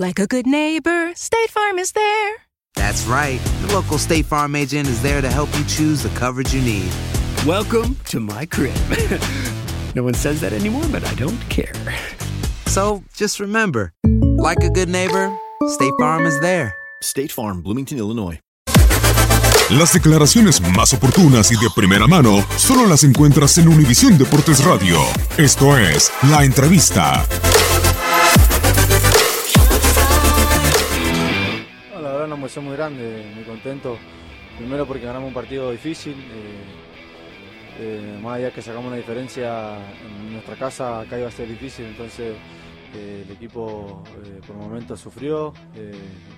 Like a good neighbor, State Farm is there. That's right. The local State Farm agent is there to help you choose the coverage you need. Welcome to my crib. no one says that anymore, but I don't care. So just remember, like a good neighbor, State Farm is there. State Farm, Bloomington, Illinois. Las declaraciones más oportunas y de primera mano solo las encuentras en Univisión Deportes Radio. Esto es La Entrevista. Emoción muy grande, muy contento. Primero porque ganamos un partido difícil, eh, eh, más allá que sacamos una diferencia en nuestra casa, acá iba a ser difícil, entonces eh, el equipo eh, por momentos sufrió,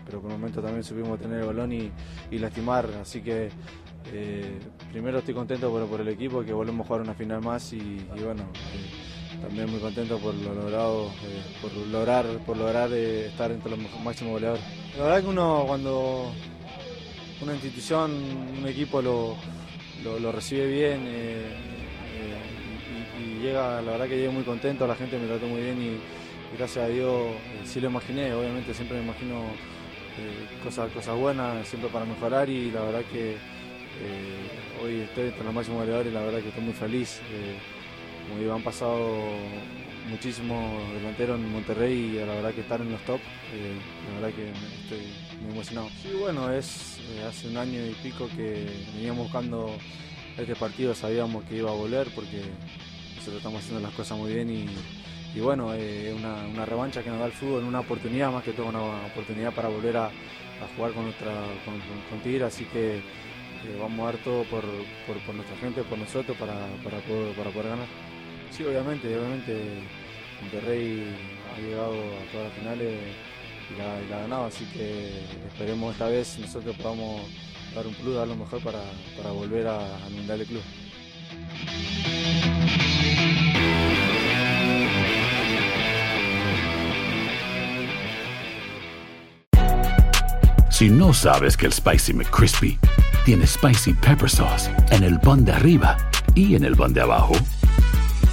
pero por momentos también supimos tener el balón y, lastimar, así que primero estoy contento por, por el equipo, que volvemos a jugar una final más y, bueno, también muy contento por lo eh, por lograr, por lograr eh, estar entre los máximos goleadores. La verdad que uno cuando una institución, un equipo lo, lo, recibe bien eh, eh, y, llega, la verdad que llegué muy contento, la gente me trató muy bien y, gracias a Dios sí lo imaginé, obviamente siempre me imagino cosas, cosas buenas, siempre para mejorar y la verdad que hoy estoy entre los máximos goleadores y la verdad que estoy muy feliz. Como han pasado muchísimos delanteros en Monterrey y la verdad que estar en los top, eh, la verdad que estoy muy emocionado. Sí, bueno, es eh, hace un año y pico que veníamos buscando este partido, sabíamos que iba a volver porque nosotros estamos haciendo las cosas muy bien y, y bueno, eh, es una, una revancha que nos da el fútbol, una oportunidad más que todo, una oportunidad para volver a, jugar con, nuestra, con, con- con Tigre, así que vamos a dar todo por, por, nuestra gente, por nosotros, para, para poder ganar. Sí, obviamente, obviamente Monterrey ha llegado a todas las finales y la, y la ha ganado, así que esperemos esta vez nosotros podamos dar un plus, dar lo mejor para, para volver a- al Mundial de Club. Si no sabes que el Spicy McCrispy tiene Spicy Pepper Sauce en el pan de arriba y en el pan de abajo,